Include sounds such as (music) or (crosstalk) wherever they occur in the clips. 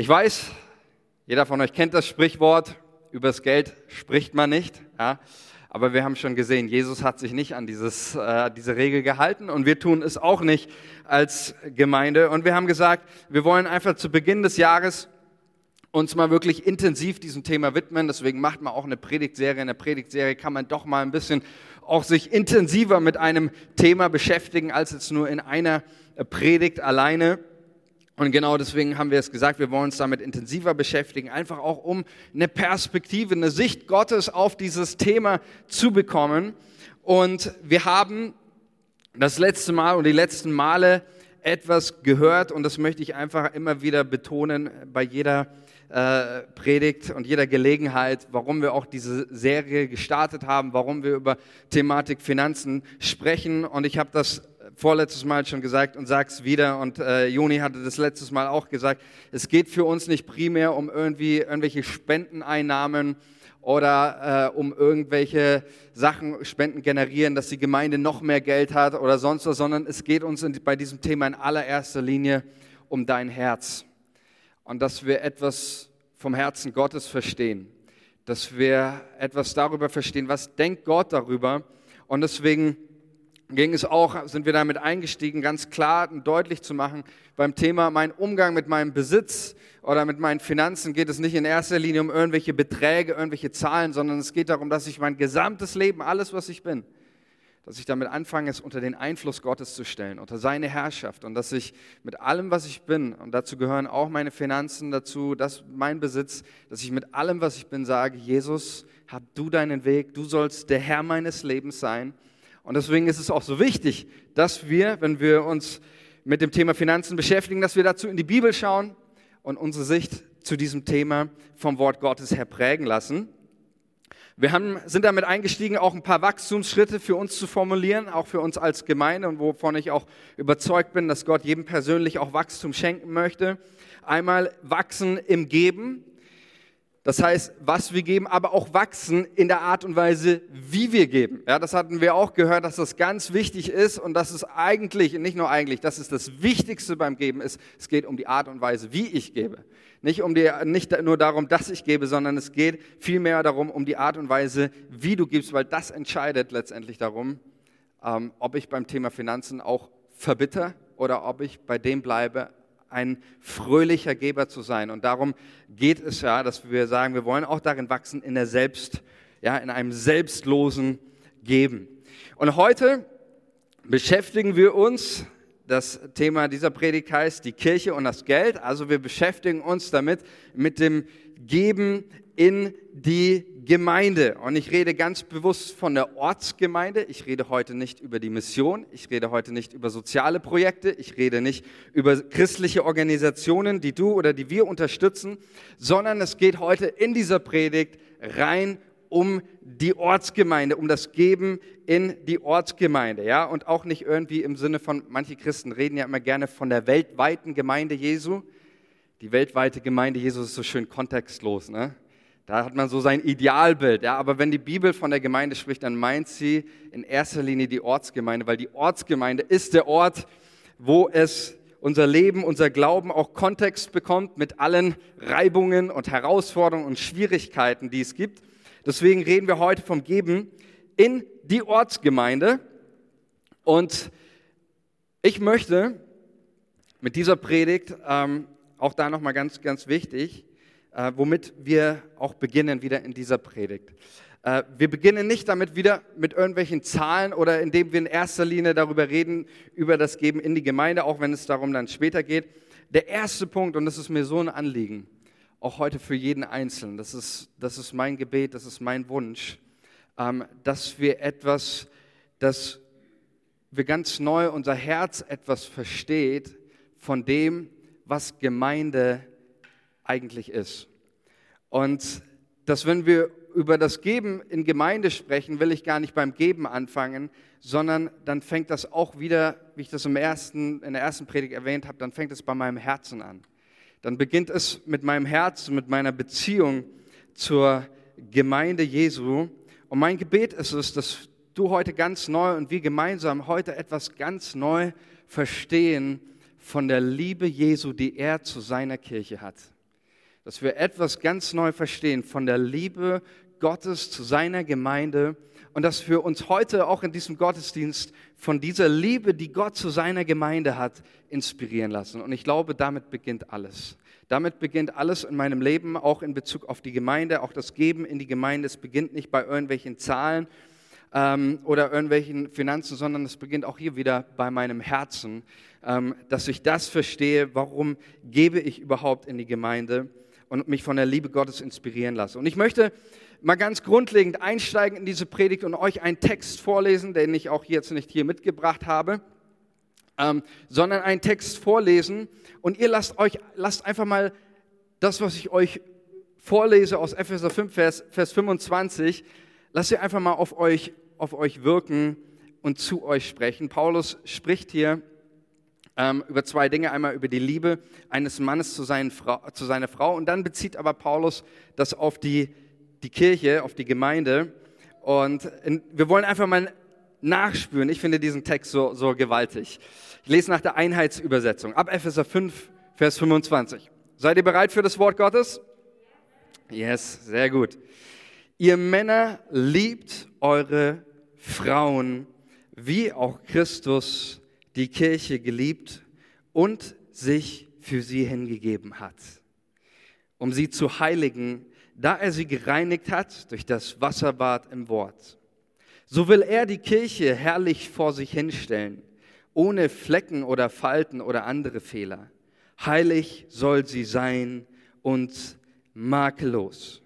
Ich weiß, jeder von euch kennt das Sprichwort, übers Geld spricht man nicht. Ja? Aber wir haben schon gesehen, Jesus hat sich nicht an dieses, äh, diese Regel gehalten und wir tun es auch nicht als Gemeinde. Und wir haben gesagt, wir wollen einfach zu Beginn des Jahres uns mal wirklich intensiv diesem Thema widmen. Deswegen macht man auch eine Predigtserie. In der Predigtserie kann man doch mal ein bisschen auch sich intensiver mit einem Thema beschäftigen, als jetzt nur in einer Predigt alleine. Und genau deswegen haben wir es gesagt, wir wollen uns damit intensiver beschäftigen, einfach auch um eine Perspektive, eine Sicht Gottes auf dieses Thema zu bekommen. Und wir haben das letzte Mal und die letzten Male etwas gehört und das möchte ich einfach immer wieder betonen bei jeder äh, Predigt und jeder Gelegenheit, warum wir auch diese Serie gestartet haben, warum wir über Thematik Finanzen sprechen. Und ich habe das vorletztes Mal schon gesagt und sag's wieder. Und äh, Joni hatte das letztes Mal auch gesagt, es geht für uns nicht primär um irgendwie irgendwelche Spendeneinnahmen oder äh, um irgendwelche Sachen, Spenden generieren, dass die Gemeinde noch mehr Geld hat oder sonst was, sondern es geht uns in, bei diesem Thema in allererster Linie um dein Herz. Und dass wir etwas vom Herzen Gottes verstehen, dass wir etwas darüber verstehen, was denkt Gott darüber? Und deswegen ging es auch, sind wir damit eingestiegen, ganz klar und deutlich zu machen, beim Thema mein Umgang mit meinem Besitz oder mit meinen Finanzen geht es nicht in erster Linie um irgendwelche Beträge, irgendwelche Zahlen, sondern es geht darum, dass ich mein gesamtes Leben, alles, was ich bin, dass ich damit anfange, es unter den Einfluss Gottes zu stellen, unter seine Herrschaft und dass ich mit allem, was ich bin, und dazu gehören auch meine Finanzen dazu, dass mein Besitz, dass ich mit allem, was ich bin, sage, Jesus, hab du deinen Weg, du sollst der Herr meines Lebens sein und deswegen ist es auch so wichtig, dass wir, wenn wir uns mit dem Thema Finanzen beschäftigen, dass wir dazu in die Bibel schauen und unsere Sicht zu diesem Thema vom Wort Gottes her prägen lassen. Wir haben, sind damit eingestiegen, auch ein paar Wachstumsschritte für uns zu formulieren, auch für uns als Gemeinde und wovon ich auch überzeugt bin, dass Gott jedem persönlich auch Wachstum schenken möchte. Einmal wachsen im Geben, das heißt, was wir geben, aber auch wachsen in der Art und Weise, wie wir geben. Ja, das hatten wir auch gehört, dass das ganz wichtig ist und dass es eigentlich, nicht nur eigentlich, dass es das Wichtigste beim Geben ist. Es geht um die Art und Weise, wie ich gebe. Nicht, um die, nicht nur darum, dass ich gebe, sondern es geht vielmehr darum, um die Art und Weise, wie du gibst, weil das entscheidet letztendlich darum, ähm, ob ich beim Thema Finanzen auch verbitter oder ob ich bei dem bleibe, ein fröhlicher Geber zu sein. Und darum geht es ja, dass wir sagen, wir wollen auch darin wachsen, in der Selbst, ja, in einem selbstlosen Geben. Und heute beschäftigen wir uns, das Thema dieser Predigt heißt die Kirche und das Geld. Also wir beschäftigen uns damit, mit dem Geben in die Gemeinde. Und ich rede ganz bewusst von der Ortsgemeinde. Ich rede heute nicht über die Mission. Ich rede heute nicht über soziale Projekte. Ich rede nicht über christliche Organisationen, die du oder die wir unterstützen, sondern es geht heute in dieser Predigt rein um die Ortsgemeinde, um das Geben in die Ortsgemeinde, ja, und auch nicht irgendwie im Sinne von, manche Christen reden ja immer gerne von der weltweiten Gemeinde Jesu. Die weltweite Gemeinde Jesu ist so schön kontextlos, ne? Da hat man so sein Idealbild. Ja, aber wenn die Bibel von der Gemeinde spricht, dann meint sie in erster Linie die Ortsgemeinde, weil die Ortsgemeinde ist der Ort, wo es unser Leben, unser Glauben auch Kontext bekommt mit allen Reibungen und Herausforderungen und Schwierigkeiten, die es gibt. Deswegen reden wir heute vom Geben in die Ortsgemeinde. Und ich möchte mit dieser Predigt ähm, auch da nochmal ganz, ganz wichtig, äh, womit wir auch beginnen wieder in dieser Predigt. Äh, wir beginnen nicht damit wieder mit irgendwelchen Zahlen oder indem wir in erster Linie darüber reden, über das Geben in die Gemeinde, auch wenn es darum dann später geht. Der erste Punkt, und das ist mir so ein Anliegen, auch heute für jeden Einzelnen, das ist, das ist mein Gebet, das ist mein Wunsch, ähm, dass wir etwas, dass wir ganz neu unser Herz etwas versteht von dem, was Gemeinde ist eigentlich ist. Und dass wenn wir über das Geben in Gemeinde sprechen, will ich gar nicht beim Geben anfangen, sondern dann fängt das auch wieder, wie ich das im ersten, in der ersten Predigt erwähnt habe, dann fängt es bei meinem Herzen an. Dann beginnt es mit meinem Herzen, mit meiner Beziehung zur Gemeinde Jesu. Und mein Gebet ist es, dass du heute ganz neu und wir gemeinsam heute etwas ganz neu verstehen von der Liebe Jesu, die er zu seiner Kirche hat dass wir etwas ganz neu verstehen von der Liebe Gottes zu seiner Gemeinde und dass wir uns heute auch in diesem Gottesdienst von dieser Liebe, die Gott zu seiner Gemeinde hat, inspirieren lassen. Und ich glaube, damit beginnt alles. Damit beginnt alles in meinem Leben, auch in Bezug auf die Gemeinde, auch das Geben in die Gemeinde. Es beginnt nicht bei irgendwelchen Zahlen ähm, oder irgendwelchen Finanzen, sondern es beginnt auch hier wieder bei meinem Herzen, ähm, dass ich das verstehe, warum gebe ich überhaupt in die Gemeinde und mich von der Liebe Gottes inspirieren lasse. Und ich möchte mal ganz grundlegend einsteigen in diese Predigt und euch einen Text vorlesen, den ich auch jetzt nicht hier mitgebracht habe, ähm, sondern einen Text vorlesen und ihr lasst euch, lasst einfach mal das, was ich euch vorlese aus Epheser 5, Vers, Vers 25, lasst ihr einfach mal auf euch, auf euch wirken und zu euch sprechen. Paulus spricht hier ähm, über zwei Dinge. Einmal über die Liebe eines Mannes zu, Frau, zu seiner Frau und dann bezieht aber Paulus das auf die die Kirche, auf die Gemeinde. Und wir wollen einfach mal nachspüren. Ich finde diesen Text so, so gewaltig. Ich lese nach der Einheitsübersetzung ab Epheser 5, Vers 25. Seid ihr bereit für das Wort Gottes? Yes, sehr gut. Ihr Männer liebt eure Frauen, wie auch Christus die Kirche geliebt und sich für sie hingegeben hat, um sie zu heiligen da er sie gereinigt hat durch das Wasserbad im Wort. So will er die Kirche herrlich vor sich hinstellen, ohne Flecken oder Falten oder andere Fehler. Heilig soll sie sein und makellos.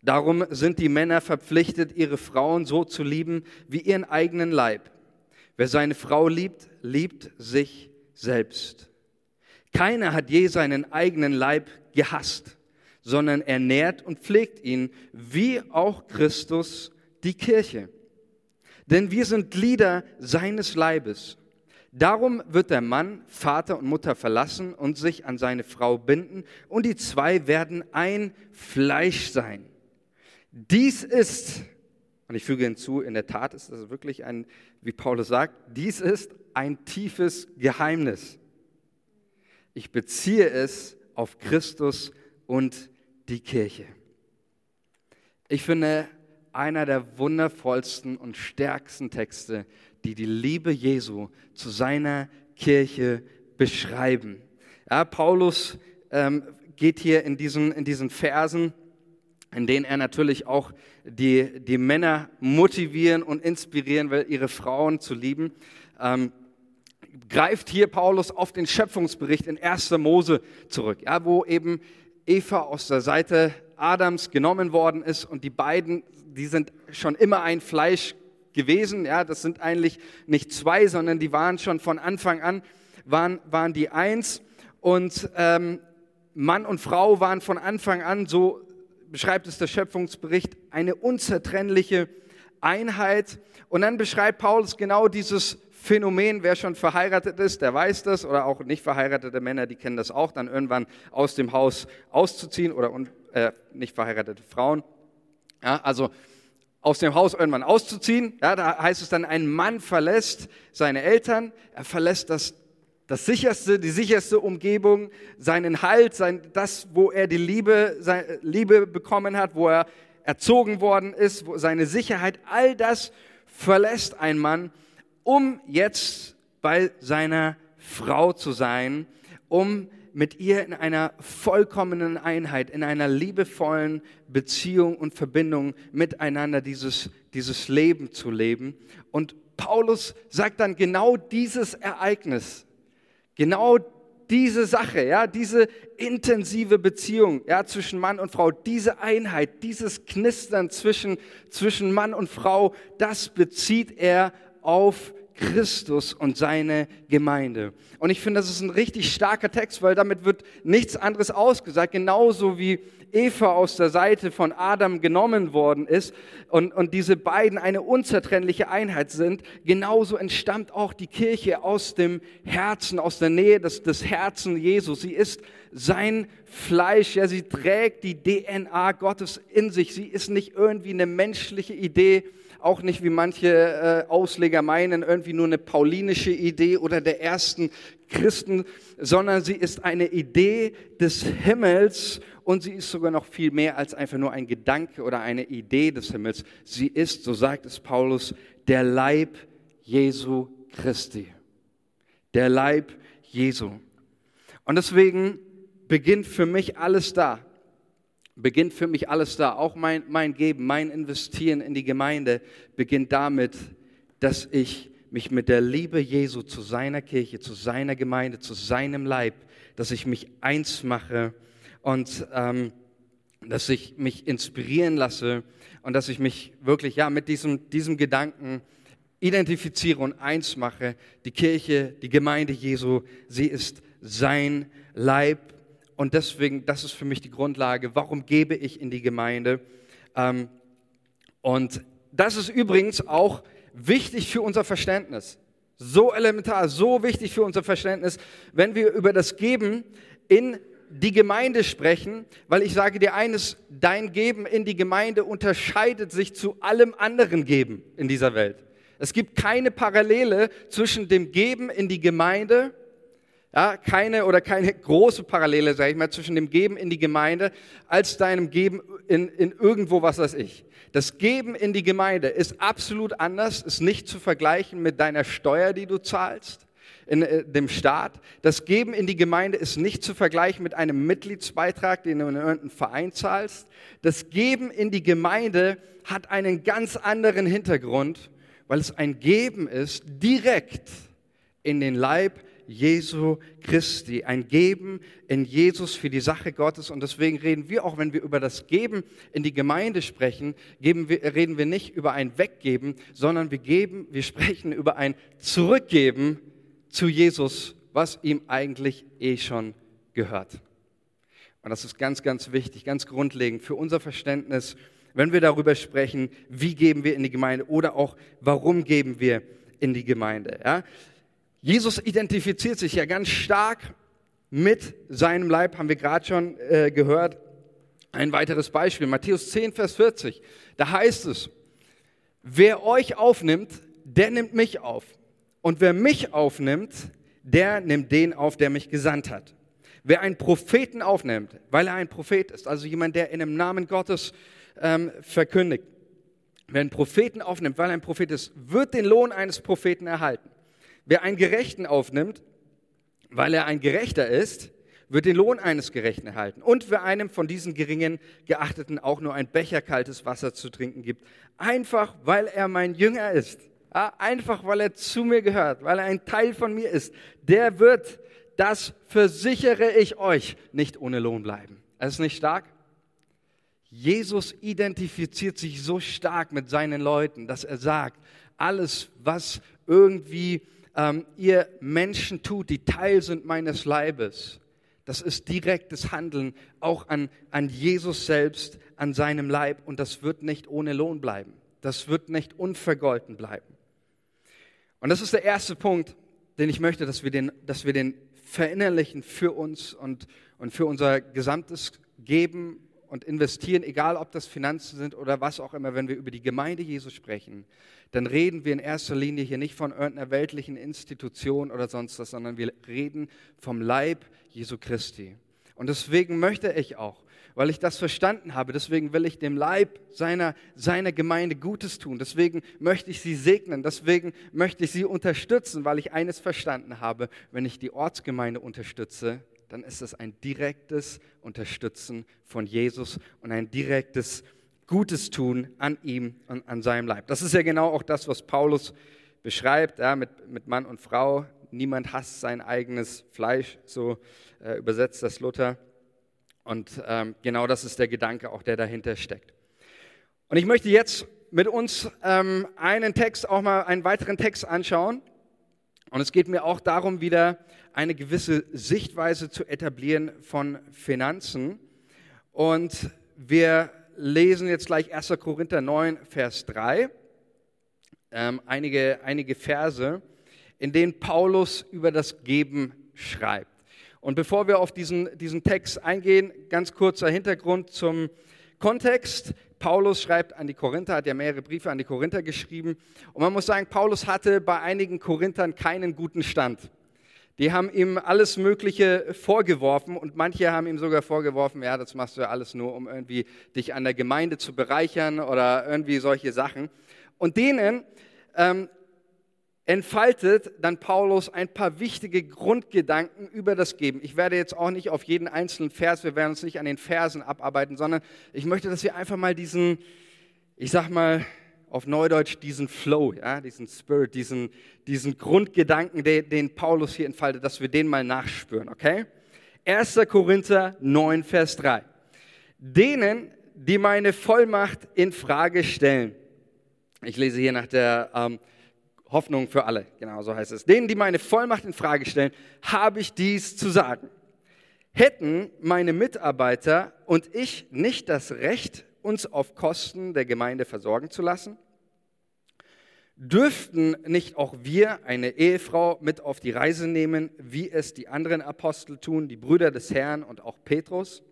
Darum sind die Männer verpflichtet, ihre Frauen so zu lieben wie ihren eigenen Leib. Wer seine Frau liebt, liebt sich selbst. Keiner hat je seinen eigenen Leib gehasst sondern er nährt und pflegt ihn, wie auch Christus die Kirche. Denn wir sind Glieder seines Leibes. Darum wird der Mann Vater und Mutter verlassen und sich an seine Frau binden, und die zwei werden ein Fleisch sein. Dies ist, und ich füge hinzu, in der Tat ist das wirklich ein, wie Paulus sagt, dies ist ein tiefes Geheimnis. Ich beziehe es auf Christus und die Kirche. Ich finde, einer der wundervollsten und stärksten Texte, die die Liebe Jesu zu seiner Kirche beschreiben. Ja, Paulus ähm, geht hier in diesen, in diesen Versen, in denen er natürlich auch die, die Männer motivieren und inspirieren will, ihre Frauen zu lieben. Ähm, greift hier Paulus auf den Schöpfungsbericht in 1. Mose zurück, ja, wo eben Eva aus der Seite Adams genommen worden ist und die beiden, die sind schon immer ein Fleisch gewesen. Ja, das sind eigentlich nicht zwei, sondern die waren schon von Anfang an waren, waren die eins und ähm, Mann und Frau waren von Anfang an, so beschreibt es der Schöpfungsbericht, eine unzertrennliche Einheit. Und dann beschreibt Paulus genau dieses Phänomen, wer schon verheiratet ist, der weiß das, oder auch nicht verheiratete Männer, die kennen das auch, dann irgendwann aus dem Haus auszuziehen oder äh, nicht verheiratete Frauen. Ja, also aus dem Haus irgendwann auszuziehen, ja, da heißt es dann, ein Mann verlässt seine Eltern, er verlässt das, das sicherste, die sicherste Umgebung, seinen Halt, sein, das, wo er die Liebe, seine Liebe bekommen hat, wo er erzogen worden ist, wo seine Sicherheit, all das verlässt ein Mann um jetzt bei seiner Frau zu sein, um mit ihr in einer vollkommenen Einheit, in einer liebevollen Beziehung und Verbindung miteinander dieses, dieses Leben zu leben. Und Paulus sagt dann genau dieses Ereignis, genau diese Sache, ja, diese intensive Beziehung, ja, zwischen Mann und Frau, diese Einheit, dieses Knistern zwischen, zwischen Mann und Frau, das bezieht er auf Christus und seine Gemeinde. Und ich finde, das ist ein richtig starker Text, weil damit wird nichts anderes ausgesagt, genauso wie Eva aus der Seite von Adam genommen worden ist und, und diese beiden eine unzertrennliche Einheit sind, genauso entstammt auch die Kirche aus dem Herzen, aus der Nähe des, des Herzen Jesu. Sie ist sein Fleisch, ja, sie trägt die DNA Gottes in sich. Sie ist nicht irgendwie eine menschliche Idee, auch nicht wie manche äh, Ausleger meinen, irgendwie nur eine paulinische Idee oder der ersten Christen, sondern sie ist eine Idee des Himmels und sie ist sogar noch viel mehr als einfach nur ein Gedanke oder eine Idee des Himmels. Sie ist, so sagt es Paulus, der Leib Jesu Christi. Der Leib Jesu. Und deswegen beginnt für mich alles da. Beginnt für mich alles da. Auch mein, mein Geben, mein Investieren in die Gemeinde beginnt damit, dass ich mich mit der Liebe Jesu zu seiner Kirche, zu seiner Gemeinde, zu seinem Leib, dass ich mich eins mache und ähm, dass ich mich inspirieren lasse und dass ich mich wirklich ja mit diesem, diesem Gedanken identifiziere und eins mache. Die Kirche, die Gemeinde Jesu, sie ist sein Leib und deswegen, das ist für mich die Grundlage, warum gebe ich in die Gemeinde. Ähm, und das ist übrigens auch wichtig für unser Verständnis. So elementar, so wichtig für unser Verständnis, wenn wir über das Geben in die Gemeinde sprechen, weil ich sage dir eines, dein Geben in die Gemeinde unterscheidet sich zu allem anderen Geben in dieser Welt. Es gibt keine Parallele zwischen dem Geben in die Gemeinde, ja, keine oder keine große Parallele, sage ich mal, zwischen dem Geben in die Gemeinde als deinem Geben in, in irgendwo, was weiß ich. Das Geben in die Gemeinde ist absolut anders, ist nicht zu vergleichen mit deiner Steuer, die du zahlst in äh, dem Staat. Das Geben in die Gemeinde ist nicht zu vergleichen mit einem Mitgliedsbeitrag, den du in irgendeinem Verein zahlst. Das Geben in die Gemeinde hat einen ganz anderen Hintergrund, weil es ein Geben ist direkt in den Leib Jesu Christi, ein Geben in Jesus für die Sache Gottes. Und deswegen reden wir auch, wenn wir über das Geben in die Gemeinde sprechen, wir, reden wir nicht über ein Weggeben, sondern wir geben, wir sprechen über ein Zurückgeben zu Jesus, was ihm eigentlich eh schon gehört. Und das ist ganz, ganz wichtig, ganz grundlegend für unser Verständnis, wenn wir darüber sprechen, wie geben wir in die Gemeinde oder auch warum geben wir in die Gemeinde. Ja? Jesus identifiziert sich ja ganz stark mit seinem Leib, haben wir gerade schon äh, gehört. Ein weiteres Beispiel, Matthäus 10, Vers 40. Da heißt es, wer euch aufnimmt, der nimmt mich auf. Und wer mich aufnimmt, der nimmt den auf, der mich gesandt hat. Wer einen Propheten aufnimmt, weil er ein Prophet ist, also jemand, der in dem Namen Gottes ähm, verkündigt, wer einen Propheten aufnimmt, weil er ein Prophet ist, wird den Lohn eines Propheten erhalten. Wer einen Gerechten aufnimmt, weil er ein Gerechter ist, wird den Lohn eines Gerechten erhalten. Und wer einem von diesen geringen Geachteten auch nur ein Becher kaltes Wasser zu trinken gibt, einfach weil er mein Jünger ist, einfach weil er zu mir gehört, weil er ein Teil von mir ist, der wird, das versichere ich euch, nicht ohne Lohn bleiben. Es ist nicht stark? Jesus identifiziert sich so stark mit seinen Leuten, dass er sagt, alles, was irgendwie ähm, ihr Menschen tut, die Teil sind meines Leibes. Das ist direktes Handeln auch an, an Jesus selbst, an seinem Leib und das wird nicht ohne Lohn bleiben. Das wird nicht unvergolten bleiben. Und das ist der erste Punkt, den ich möchte, dass wir den, dass wir den verinnerlichen für uns und, und für unser gesamtes Geben und investieren, egal ob das Finanzen sind oder was auch immer, wenn wir über die Gemeinde Jesu sprechen, dann reden wir in erster Linie hier nicht von irgendeiner weltlichen Institution oder sonst was, sondern wir reden vom Leib Jesu Christi. Und deswegen möchte ich auch, weil ich das verstanden habe, deswegen will ich dem Leib seiner, seiner Gemeinde Gutes tun, deswegen möchte ich sie segnen, deswegen möchte ich sie unterstützen, weil ich eines verstanden habe, wenn ich die Ortsgemeinde unterstütze, dann ist es ein direktes Unterstützen von Jesus und ein direktes Gutes tun an ihm und an seinem Leib. Das ist ja genau auch das, was Paulus beschreibt, ja, mit, mit Mann und Frau. Niemand hasst sein eigenes Fleisch, so äh, übersetzt das Luther. Und ähm, genau das ist der Gedanke auch, der dahinter steckt. Und ich möchte jetzt mit uns ähm, einen Text, auch mal einen weiteren Text anschauen. Und es geht mir auch darum, wieder eine gewisse Sichtweise zu etablieren von Finanzen. Und wir lesen jetzt gleich 1. Korinther 9, Vers 3, ähm, einige, einige Verse, in denen Paulus über das Geben schreibt. Und bevor wir auf diesen, diesen Text eingehen, ganz kurzer Hintergrund zum Kontext. Paulus schreibt an die Korinther, hat ja mehrere Briefe an die Korinther geschrieben. Und man muss sagen, Paulus hatte bei einigen Korinthern keinen guten Stand. Die haben ihm alles Mögliche vorgeworfen und manche haben ihm sogar vorgeworfen, ja, das machst du ja alles nur, um irgendwie dich an der Gemeinde zu bereichern oder irgendwie solche Sachen. Und denen ähm, entfaltet dann Paulus ein paar wichtige Grundgedanken über das Geben. Ich werde jetzt auch nicht auf jeden einzelnen Vers, wir werden uns nicht an den Versen abarbeiten, sondern ich möchte, dass wir einfach mal diesen, ich sag mal auf Neudeutsch, diesen Flow, ja, diesen Spirit, diesen, diesen Grundgedanken, den, den Paulus hier entfaltet, dass wir den mal nachspüren, okay? 1. Korinther 9, Vers 3. Denen, die meine Vollmacht in Frage stellen. Ich lese hier nach der ähm, Hoffnung für alle, genau so heißt es. Denen, die meine Vollmacht in Frage stellen, habe ich dies zu sagen. Hätten meine Mitarbeiter und ich nicht das Recht, uns auf Kosten der Gemeinde versorgen zu lassen? Dürften nicht auch wir eine Ehefrau mit auf die Reise nehmen, wie es die anderen Apostel tun, die Brüder des Herrn und auch Petrus?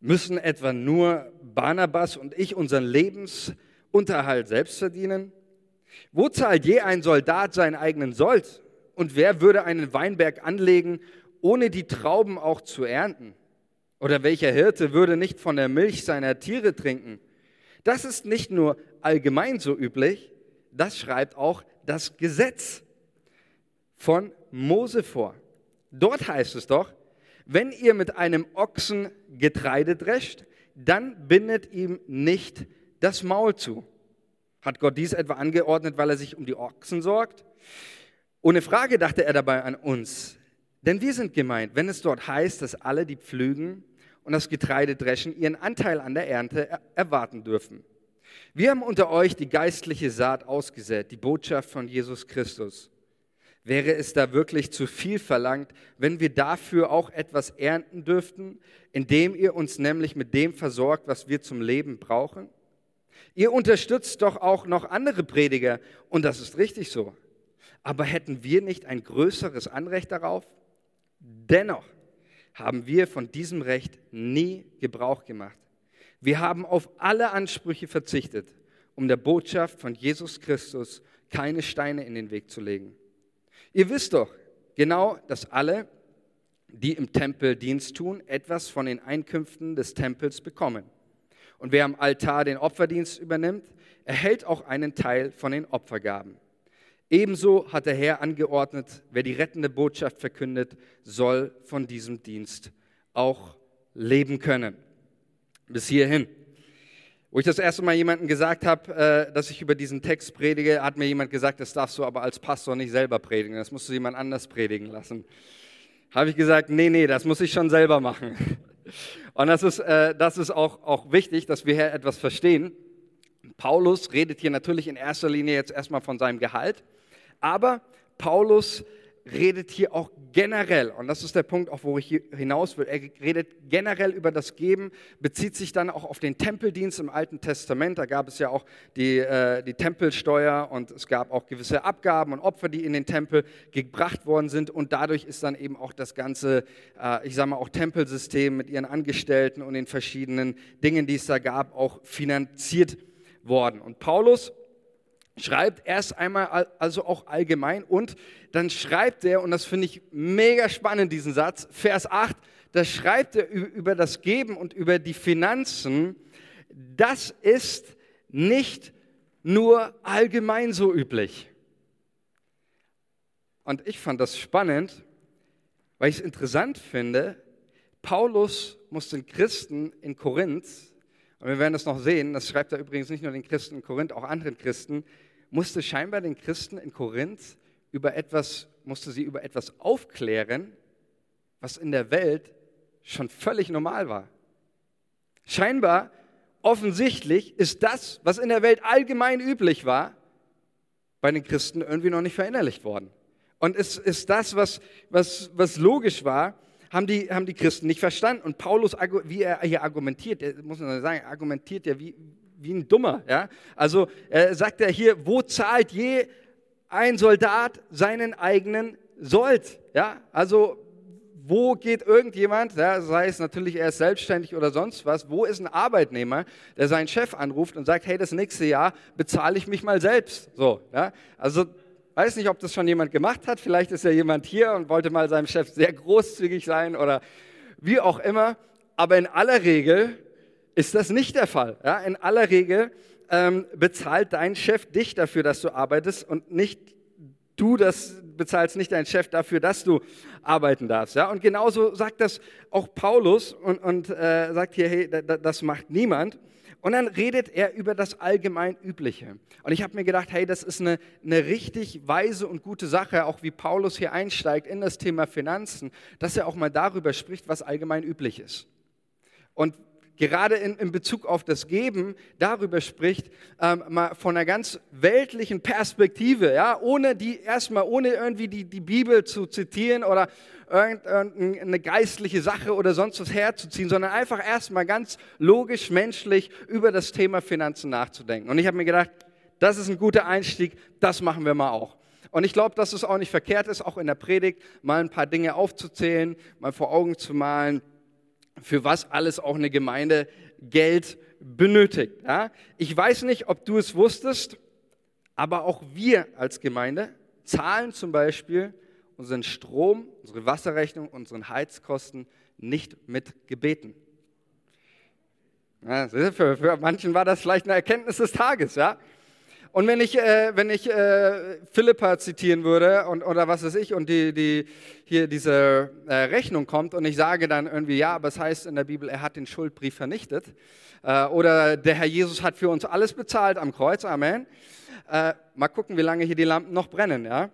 Müssen etwa nur Barnabas und ich unseren Lebensunterhalt selbst verdienen? Wo zahlt je ein Soldat seinen eigenen Sold? Und wer würde einen Weinberg anlegen, ohne die Trauben auch zu ernten? Oder welcher Hirte würde nicht von der Milch seiner Tiere trinken? Das ist nicht nur allgemein so üblich, das schreibt auch das Gesetz von Mose vor. Dort heißt es doch, wenn ihr mit einem Ochsen Getreide drescht, dann bindet ihm nicht das Maul zu. Hat Gott dies etwa angeordnet, weil er sich um die Ochsen sorgt? Ohne Frage dachte er dabei an uns. Denn wir sind gemeint, wenn es dort heißt, dass alle, die pflügen und das Getreide dreschen, ihren Anteil an der Ernte erwarten dürfen. Wir haben unter euch die geistliche Saat ausgesät, die Botschaft von Jesus Christus. Wäre es da wirklich zu viel verlangt, wenn wir dafür auch etwas ernten dürften, indem ihr uns nämlich mit dem versorgt, was wir zum Leben brauchen? Ihr unterstützt doch auch noch andere Prediger und das ist richtig so. Aber hätten wir nicht ein größeres Anrecht darauf? Dennoch haben wir von diesem Recht nie Gebrauch gemacht. Wir haben auf alle Ansprüche verzichtet, um der Botschaft von Jesus Christus keine Steine in den Weg zu legen. Ihr wisst doch genau, dass alle, die im Tempel Dienst tun, etwas von den Einkünften des Tempels bekommen. Und wer am Altar den Opferdienst übernimmt, erhält auch einen Teil von den Opfergaben. Ebenso hat der Herr angeordnet, wer die rettende Botschaft verkündet, soll von diesem Dienst auch leben können. Bis hierhin. Wo ich das erste Mal jemandem gesagt habe, äh, dass ich über diesen Text predige, hat mir jemand gesagt, das darfst du aber als Pastor nicht selber predigen, das musst du jemand anders predigen lassen. Habe ich gesagt, nee, nee, das muss ich schon selber machen. Und das ist, äh, das ist auch, auch wichtig, dass wir hier etwas verstehen. Paulus redet hier natürlich in erster Linie jetzt erstmal von seinem Gehalt, aber Paulus redet hier auch generell, und das ist der Punkt, auch wo ich hier hinaus will, er redet generell über das Geben, bezieht sich dann auch auf den Tempeldienst im Alten Testament. Da gab es ja auch die, äh, die Tempelsteuer und es gab auch gewisse Abgaben und Opfer, die in den Tempel gebracht worden sind. Und dadurch ist dann eben auch das ganze, äh, ich sage mal, auch Tempelsystem mit ihren Angestellten und den verschiedenen Dingen, die es da gab, auch finanziert worden. Und Paulus schreibt erst einmal also auch allgemein und dann schreibt er, und das finde ich mega spannend, diesen Satz, Vers 8, da schreibt er über das Geben und über die Finanzen, das ist nicht nur allgemein so üblich. Und ich fand das spannend, weil ich es interessant finde, Paulus muss den Christen in Korinth und wir werden das noch sehen, das schreibt er übrigens nicht nur den Christen in Korinth, auch anderen Christen, musste scheinbar den Christen in Korinth über etwas, musste sie über etwas aufklären, was in der Welt schon völlig normal war. Scheinbar, offensichtlich ist das, was in der Welt allgemein üblich war, bei den Christen irgendwie noch nicht verinnerlicht worden. Und es ist das, was, was, was logisch war, haben die, haben die Christen nicht verstanden. Und Paulus, wie er hier argumentiert, er, muss man sagen, argumentiert ja wie, wie ein Dummer. Ja? Also äh, sagt er hier, wo zahlt je ein Soldat seinen eigenen Sold? Ja? Also wo geht irgendjemand, ja, sei es natürlich er ist selbstständig oder sonst was, wo ist ein Arbeitnehmer, der seinen Chef anruft und sagt, hey, das nächste Jahr bezahle ich mich mal selbst. So, ja, also weiß nicht, ob das schon jemand gemacht hat. Vielleicht ist ja jemand hier und wollte mal seinem Chef sehr großzügig sein oder wie auch immer. Aber in aller Regel ist das nicht der Fall. Ja? In aller Regel ähm, bezahlt dein Chef dich dafür, dass du arbeitest und nicht du das bezahlst nicht deinen Chef dafür, dass du arbeiten darfst. Ja? Und genauso sagt das auch Paulus und, und äh, sagt hier, hey, das macht niemand. Und dann redet er über das allgemein Übliche. Und ich habe mir gedacht, hey, das ist eine, eine richtig weise und gute Sache, auch wie Paulus hier einsteigt in das Thema Finanzen, dass er auch mal darüber spricht, was allgemein üblich ist. Und gerade in, in Bezug auf das Geben darüber spricht, ähm, mal von einer ganz weltlichen Perspektive, ja, ohne die erstmal, ohne irgendwie die, die Bibel zu zitieren oder irgendeine geistliche Sache oder sonst was herzuziehen, sondern einfach erstmal ganz logisch, menschlich über das Thema Finanzen nachzudenken. Und ich habe mir gedacht, das ist ein guter Einstieg, das machen wir mal auch. Und ich glaube, dass es auch nicht verkehrt ist, auch in der Predigt mal ein paar Dinge aufzuzählen, mal vor Augen zu malen, für was alles auch eine Gemeinde Geld benötigt. Ja? Ich weiß nicht, ob du es wusstest, aber auch wir als Gemeinde zahlen zum Beispiel unseren Strom, unsere Wasserrechnung, unseren Heizkosten nicht mit Gebeten. Für, für manchen war das vielleicht eine Erkenntnis des Tages, ja. Und wenn ich, äh, wenn ich äh, Philippa zitieren würde und, oder was weiß ich und die, die, hier diese äh, Rechnung kommt und ich sage dann irgendwie, ja, aber es heißt in der Bibel, er hat den Schuldbrief vernichtet äh, oder der Herr Jesus hat für uns alles bezahlt am Kreuz, Amen. Äh, mal gucken, wie lange hier die Lampen noch brennen, ja.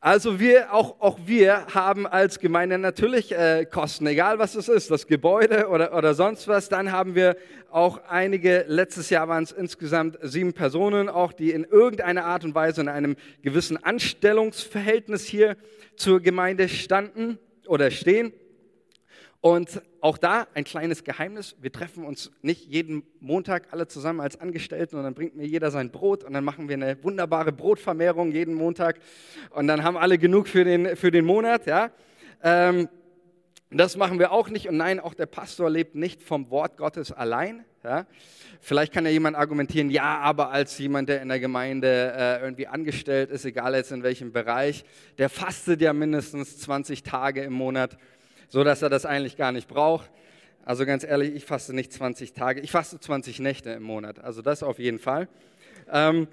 Also wir, auch, auch wir haben als Gemeinde natürlich äh, Kosten, egal was es ist, das Gebäude oder, oder sonst was. Dann haben wir auch einige, letztes Jahr waren es insgesamt sieben Personen, auch die in irgendeiner Art und Weise in einem gewissen Anstellungsverhältnis hier zur Gemeinde standen oder stehen. Und auch da ein kleines Geheimnis. Wir treffen uns nicht jeden Montag alle zusammen als Angestellten und dann bringt mir jeder sein Brot und dann machen wir eine wunderbare Brotvermehrung jeden Montag und dann haben alle genug für den, für den Monat. Ja? Ähm, das machen wir auch nicht und nein, auch der Pastor lebt nicht vom Wort Gottes allein. Ja? Vielleicht kann ja jemand argumentieren, ja, aber als jemand, der in der Gemeinde äh, irgendwie angestellt ist, egal jetzt in welchem Bereich, der fastet ja mindestens 20 Tage im Monat so dass er das eigentlich gar nicht braucht. Also ganz ehrlich, ich faste nicht 20 Tage, ich faste 20 Nächte im Monat. Also das auf jeden Fall. Ähm,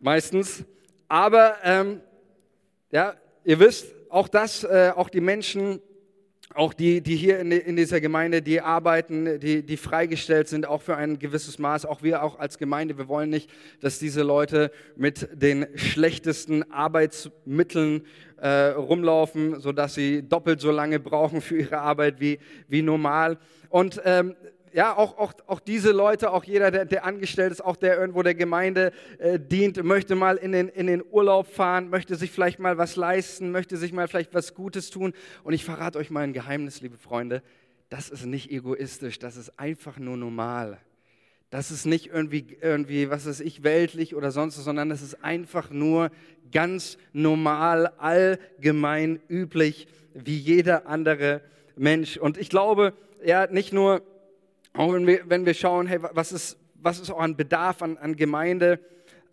meistens. Aber ähm, ja, ihr wisst, auch das, äh, auch die Menschen, auch die, die hier in, in, dieser Gemeinde, die arbeiten, die, die freigestellt sind, auch für ein gewisses Maß, auch wir auch als Gemeinde, wir wollen nicht, dass diese Leute mit den schlechtesten Arbeitsmitteln äh, rumlaufen, sodass sie doppelt so lange brauchen für ihre Arbeit wie, wie normal. Und ähm, ja, auch, auch, auch diese Leute, auch jeder, der, der angestellt ist, auch der irgendwo der Gemeinde äh, dient, möchte mal in den, in den Urlaub fahren, möchte sich vielleicht mal was leisten, möchte sich mal vielleicht was Gutes tun. Und ich verrate euch mal ein Geheimnis, liebe Freunde, das ist nicht egoistisch, das ist einfach nur normal. Das ist nicht irgendwie, irgendwie, was weiß ich, weltlich oder sonst, sondern das ist einfach nur ganz normal, allgemein üblich, wie jeder andere Mensch. Und ich glaube, ja, nicht nur auch wenn wir, wenn wir schauen, hey, was ist, was ist auch an Bedarf an, an Gemeinde,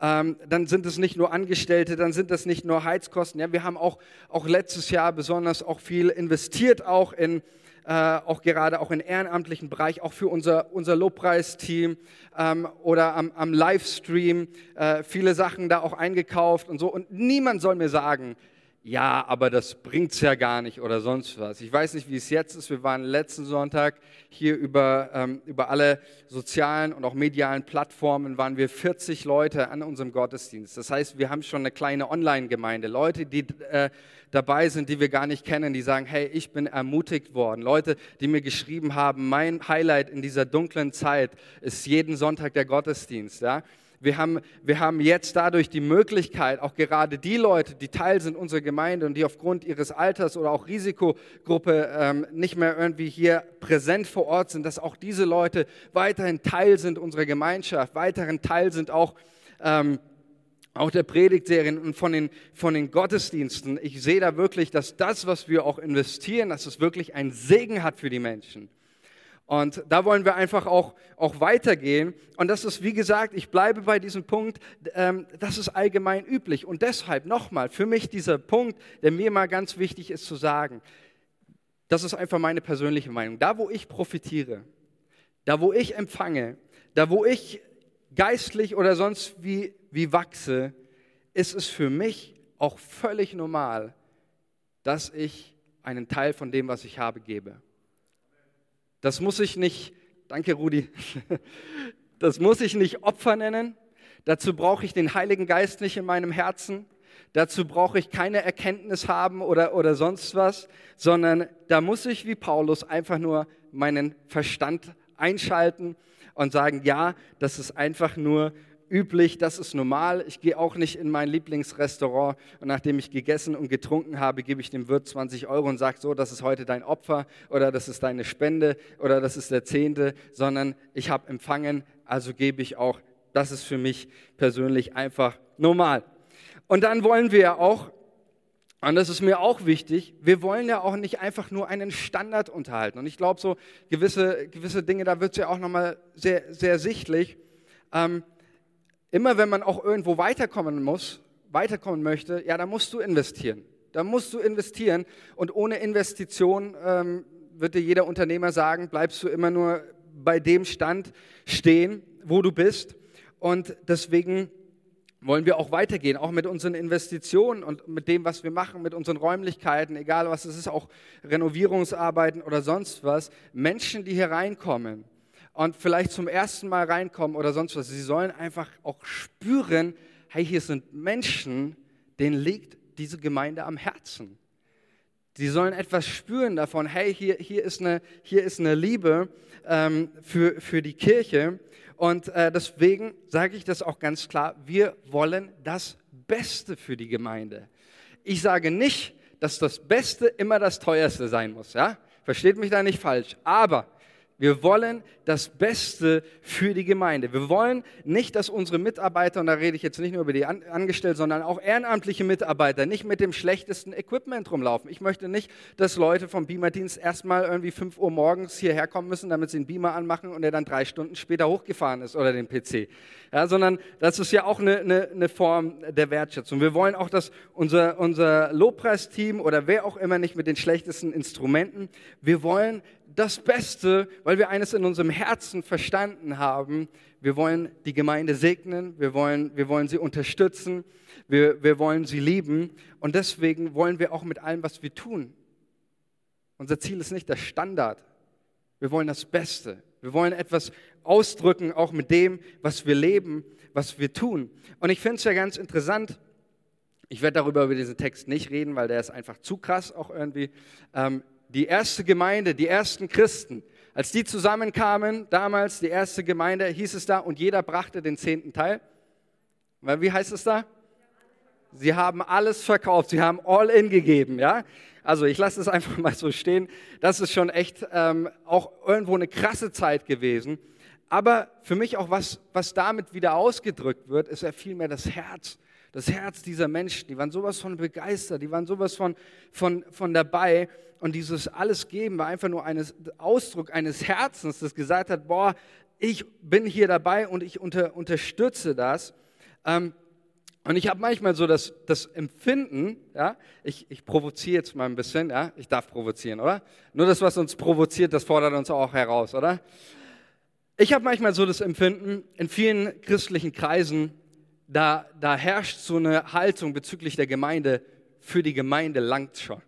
ähm, dann sind es nicht nur Angestellte, dann sind es nicht nur Heizkosten. Ja, wir haben auch, auch letztes Jahr besonders auch viel investiert, auch in, äh, auch gerade auch im ehrenamtlichen Bereich, auch für unser, unser Lobpreisteam ähm, oder am, am Livestream, äh, viele Sachen da auch eingekauft und so. Und niemand soll mir sagen, ja, aber das bringt's ja gar nicht oder sonst was. Ich weiß nicht, wie es jetzt ist. Wir waren letzten Sonntag hier über, ähm, über alle sozialen und auch medialen Plattformen, waren wir 40 Leute an unserem Gottesdienst. Das heißt, wir haben schon eine kleine Online-Gemeinde. Leute, die äh, dabei sind, die wir gar nicht kennen, die sagen, hey, ich bin ermutigt worden. Leute, die mir geschrieben haben, mein Highlight in dieser dunklen Zeit ist jeden Sonntag der Gottesdienst. Ja? Wir haben, wir haben jetzt dadurch die Möglichkeit, auch gerade die Leute, die Teil sind unserer Gemeinde und die aufgrund ihres Alters oder auch Risikogruppe ähm, nicht mehr irgendwie hier präsent vor Ort sind, dass auch diese Leute weiterhin Teil sind unserer Gemeinschaft, weiterhin Teil sind auch ähm, auch der Predigtserien und von den, von den Gottesdiensten. Ich sehe da wirklich, dass das, was wir auch investieren, dass es wirklich einen Segen hat für die Menschen. Und da wollen wir einfach auch, auch weitergehen. Und das ist, wie gesagt, ich bleibe bei diesem Punkt, ähm, das ist allgemein üblich. Und deshalb nochmal, für mich dieser Punkt, der mir mal ganz wichtig ist zu sagen, das ist einfach meine persönliche Meinung. Da, wo ich profitiere, da, wo ich empfange, da, wo ich geistlich oder sonst wie, wie wachse, ist es für mich auch völlig normal, dass ich einen Teil von dem, was ich habe, gebe. Das muss ich nicht, danke Rudi, (laughs) das muss ich nicht Opfer nennen. Dazu brauche ich den Heiligen Geist nicht in meinem Herzen. Dazu brauche ich keine Erkenntnis haben oder, oder sonst was, sondern da muss ich wie Paulus einfach nur meinen Verstand einschalten und sagen, ja, das ist einfach nur üblich, das ist normal. Ich gehe auch nicht in mein Lieblingsrestaurant und nachdem ich gegessen und getrunken habe, gebe ich dem Wirt 20 Euro und sage so, das ist heute dein Opfer oder das ist deine Spende oder das ist der Zehnte, sondern ich habe empfangen, also gebe ich auch. Das ist für mich persönlich einfach normal. Und dann wollen wir ja auch, und das ist mir auch wichtig, wir wollen ja auch nicht einfach nur einen Standard unterhalten. Und ich glaube, so gewisse, gewisse Dinge, da wird es ja auch nochmal sehr, sehr sichtlich. Ähm, immer wenn man auch irgendwo weiterkommen muss, weiterkommen möchte, ja, da musst du investieren. Da musst du investieren. Und ohne Investition ähm, wird dir jeder Unternehmer sagen, bleibst du immer nur bei dem Stand stehen, wo du bist. Und deswegen wollen wir auch weitergehen, auch mit unseren Investitionen und mit dem, was wir machen, mit unseren Räumlichkeiten, egal was es ist, auch Renovierungsarbeiten oder sonst was. Menschen, die hier reinkommen, und vielleicht zum ersten Mal reinkommen oder sonst was. Sie sollen einfach auch spüren, hey, hier sind Menschen, denen liegt diese Gemeinde am Herzen. Sie sollen etwas spüren davon, hey, hier, hier, ist, eine, hier ist eine Liebe ähm, für, für die Kirche. Und äh, deswegen sage ich das auch ganz klar, wir wollen das Beste für die Gemeinde. Ich sage nicht, dass das Beste immer das Teuerste sein muss. Ja? Versteht mich da nicht falsch. Aber wir wollen das Beste für die Gemeinde. Wir wollen nicht, dass unsere Mitarbeiter, und da rede ich jetzt nicht nur über die Angestellten, sondern auch ehrenamtliche Mitarbeiter, nicht mit dem schlechtesten Equipment rumlaufen. Ich möchte nicht, dass Leute vom Beamerdienst erstmal irgendwie 5 Uhr morgens hierher kommen müssen, damit sie den Beamer anmachen und er dann drei Stunden später hochgefahren ist oder den PC. Ja, sondern das ist ja auch eine, eine, eine Form der Wertschätzung. Wir wollen auch, dass unser, unser Lobpreisteam oder wer auch immer nicht mit den schlechtesten Instrumenten, wir wollen, das Beste, weil wir eines in unserem Herzen verstanden haben. Wir wollen die Gemeinde segnen, wir wollen, wir wollen sie unterstützen, wir, wir wollen sie lieben und deswegen wollen wir auch mit allem, was wir tun. Unser Ziel ist nicht der Standard. Wir wollen das Beste. Wir wollen etwas ausdrücken, auch mit dem, was wir leben, was wir tun. Und ich finde es ja ganz interessant, ich werde darüber über diesen Text nicht reden, weil der ist einfach zu krass auch irgendwie. Ähm, die erste Gemeinde, die ersten Christen, als die zusammenkamen, damals die erste Gemeinde, hieß es da, und jeder brachte den zehnten Teil. Wie heißt es da? Sie haben alles verkauft, sie haben all in gegeben, ja. Also ich lasse es einfach mal so stehen. Das ist schon echt ähm, auch irgendwo eine krasse Zeit gewesen. Aber für mich auch was, was damit wieder ausgedrückt wird, ist ja vielmehr das Herz das Herz dieser Menschen, die waren sowas von begeistert, die waren sowas von, von, von dabei. Und dieses alles geben war einfach nur ein Ausdruck eines Herzens, das gesagt hat, boah, ich bin hier dabei und ich unter, unterstütze das. Ähm, und ich habe manchmal so das, das Empfinden, ja, ich, ich provoziere jetzt mal ein bisschen, ja, ich darf provozieren, oder? Nur das, was uns provoziert, das fordert uns auch heraus, oder? Ich habe manchmal so das Empfinden, in vielen christlichen Kreisen da, da herrscht so eine Haltung bezüglich der Gemeinde, für die Gemeinde langt schon.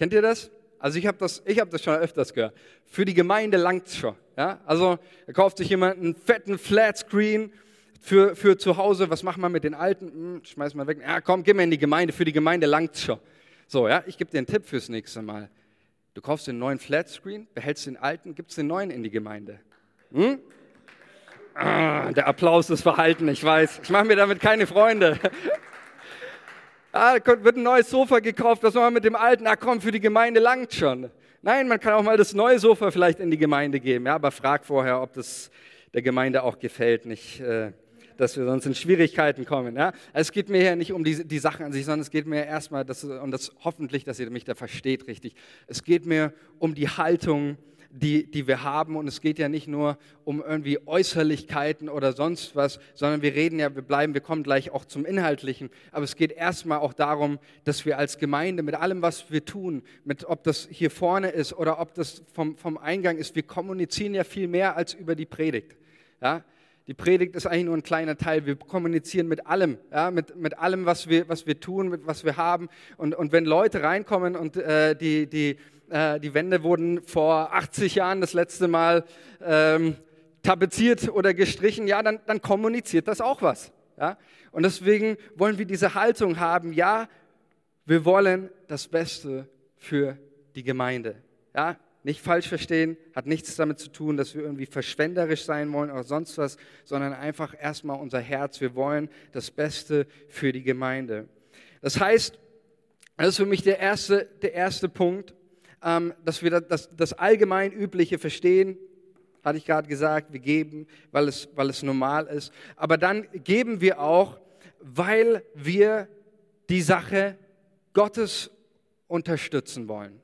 Kennt ihr das? Also ich habe das, hab das schon öfters gehört. Für die Gemeinde langt schon. Ja? Also da kauft sich jemand einen fetten Flatscreen für, für zu Hause. Was macht man mit den alten? Hm, schmeiß mal weg. Ja, komm, geh mal in die Gemeinde. Für die Gemeinde langt schon. So, ja, ich gebe dir einen Tipp fürs nächste Mal. Du kaufst den neuen Flatscreen, behältst den alten, gibst den neuen in die Gemeinde. Hm? Ah, der Applaus ist verhalten, ich weiß. Ich mache mir damit keine Freunde. (laughs) Ah, wird ein neues Sofa gekauft, was machen wir mit dem alten? Ah, komm, für die Gemeinde langt schon. Nein, man kann auch mal das neue Sofa vielleicht in die Gemeinde geben, ja, aber frag vorher, ob das der Gemeinde auch gefällt, nicht, äh, dass wir sonst in Schwierigkeiten kommen. Ja? Es geht mir hier nicht um die, die Sachen an sich, sondern es geht mir erstmal, dass, und das hoffentlich, dass ihr mich da versteht richtig, es geht mir um die Haltung, die, die wir haben. Und es geht ja nicht nur um irgendwie Äußerlichkeiten oder sonst was, sondern wir reden ja, wir bleiben, wir kommen gleich auch zum Inhaltlichen. Aber es geht erstmal auch darum, dass wir als Gemeinde mit allem, was wir tun, mit ob das hier vorne ist oder ob das vom, vom Eingang ist, wir kommunizieren ja viel mehr als über die Predigt. Ja? Die Predigt ist eigentlich nur ein kleiner Teil. Wir kommunizieren mit allem, ja, mit, mit allem, was wir, was wir tun, mit was wir haben. Und, und wenn Leute reinkommen und äh, die, die, äh, die Wände wurden vor 80 Jahren das letzte Mal ähm, tapeziert oder gestrichen, ja, dann, dann kommuniziert das auch was. Ja? Und deswegen wollen wir diese Haltung haben, ja, wir wollen das Beste für die Gemeinde. Ja? Nicht falsch verstehen, hat nichts damit zu tun, dass wir irgendwie verschwenderisch sein wollen oder sonst was, sondern einfach erstmal unser Herz. Wir wollen das Beste für die Gemeinde. Das heißt, das ist für mich der erste, der erste Punkt ähm, dass wir das, das allgemein Übliche verstehen, hatte ich gerade gesagt, wir geben, weil es, weil es normal ist. Aber dann geben wir auch, weil wir die Sache Gottes unterstützen wollen.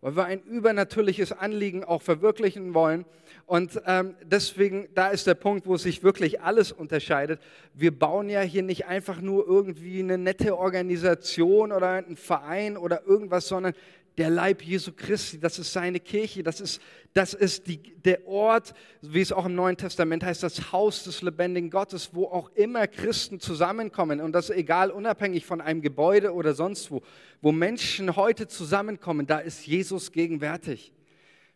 Weil wir ein übernatürliches Anliegen auch verwirklichen wollen. Und ähm, deswegen, da ist der Punkt, wo sich wirklich alles unterscheidet. Wir bauen ja hier nicht einfach nur irgendwie eine nette Organisation oder einen Verein oder irgendwas, sondern der Leib Jesu Christi, das ist seine Kirche, das ist, das ist die, der Ort, wie es auch im Neuen Testament heißt, das Haus des lebendigen Gottes, wo auch immer Christen zusammenkommen und das egal, unabhängig von einem Gebäude oder sonst wo, wo Menschen heute zusammenkommen, da ist Jesus gegenwärtig.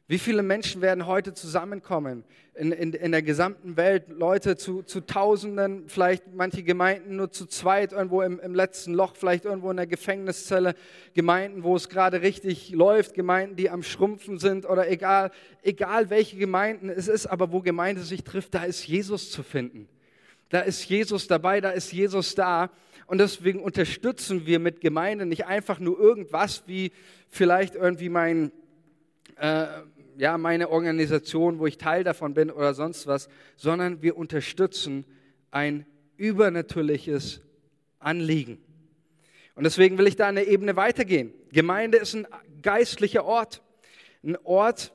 Wie viele Menschen werden heute zusammenkommen in, in, in der gesamten Welt? Leute zu, zu Tausenden, vielleicht manche Gemeinden nur zu zweit, irgendwo im, im letzten Loch, vielleicht irgendwo in der Gefängniszelle. Gemeinden, wo es gerade richtig läuft, Gemeinden, die am Schrumpfen sind oder egal, egal welche Gemeinden es ist, aber wo Gemeinde sich trifft, da ist Jesus zu finden. Da ist Jesus dabei, da ist Jesus da. Und deswegen unterstützen wir mit Gemeinde nicht einfach nur irgendwas wie vielleicht irgendwie mein äh, ja, meine Organisation, wo ich Teil davon bin oder sonst was, sondern wir unterstützen ein übernatürliches Anliegen. Und deswegen will ich da eine Ebene weitergehen. Gemeinde ist ein geistlicher Ort, ein Ort,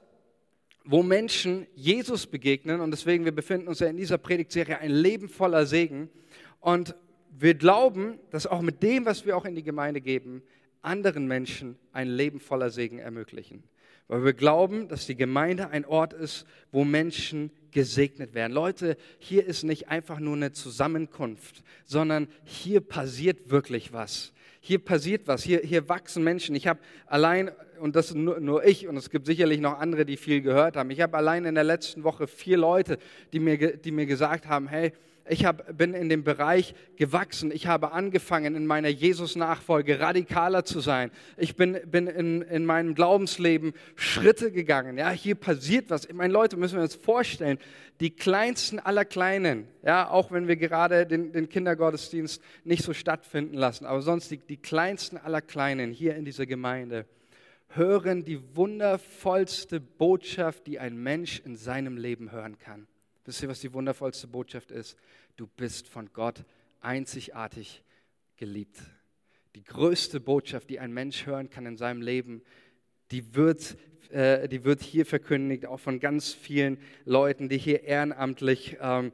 wo Menschen Jesus begegnen. Und deswegen, wir befinden uns ja in dieser Predigtserie ein Leben voller Segen. Und wir glauben, dass auch mit dem, was wir auch in die Gemeinde geben, anderen Menschen ein Leben voller Segen ermöglichen weil wir glauben, dass die Gemeinde ein Ort ist, wo Menschen gesegnet werden. Leute, hier ist nicht einfach nur eine Zusammenkunft, sondern hier passiert wirklich was. Hier passiert was, hier, hier wachsen Menschen. Ich habe allein, und das nur, nur ich, und es gibt sicherlich noch andere, die viel gehört haben, ich habe allein in der letzten Woche vier Leute, die mir, die mir gesagt haben, hey, ich hab, bin in dem Bereich gewachsen. Ich habe angefangen, in meiner Jesus-Nachfolge radikaler zu sein. Ich bin, bin in, in meinem Glaubensleben Schritte gegangen. Ja, hier passiert was. Ich meine, Leute, müssen wir uns vorstellen, die kleinsten aller Kleinen, ja, auch wenn wir gerade den, den Kindergottesdienst nicht so stattfinden lassen, aber sonst die, die kleinsten aller Kleinen hier in dieser Gemeinde hören die wundervollste Botschaft, die ein Mensch in seinem Leben hören kann. Wisst ihr, was die wundervollste Botschaft ist? Du bist von Gott einzigartig geliebt. Die größte Botschaft, die ein Mensch hören kann in seinem Leben, die wird, äh, die wird hier verkündigt, auch von ganz vielen Leuten, die hier ehrenamtlich ähm,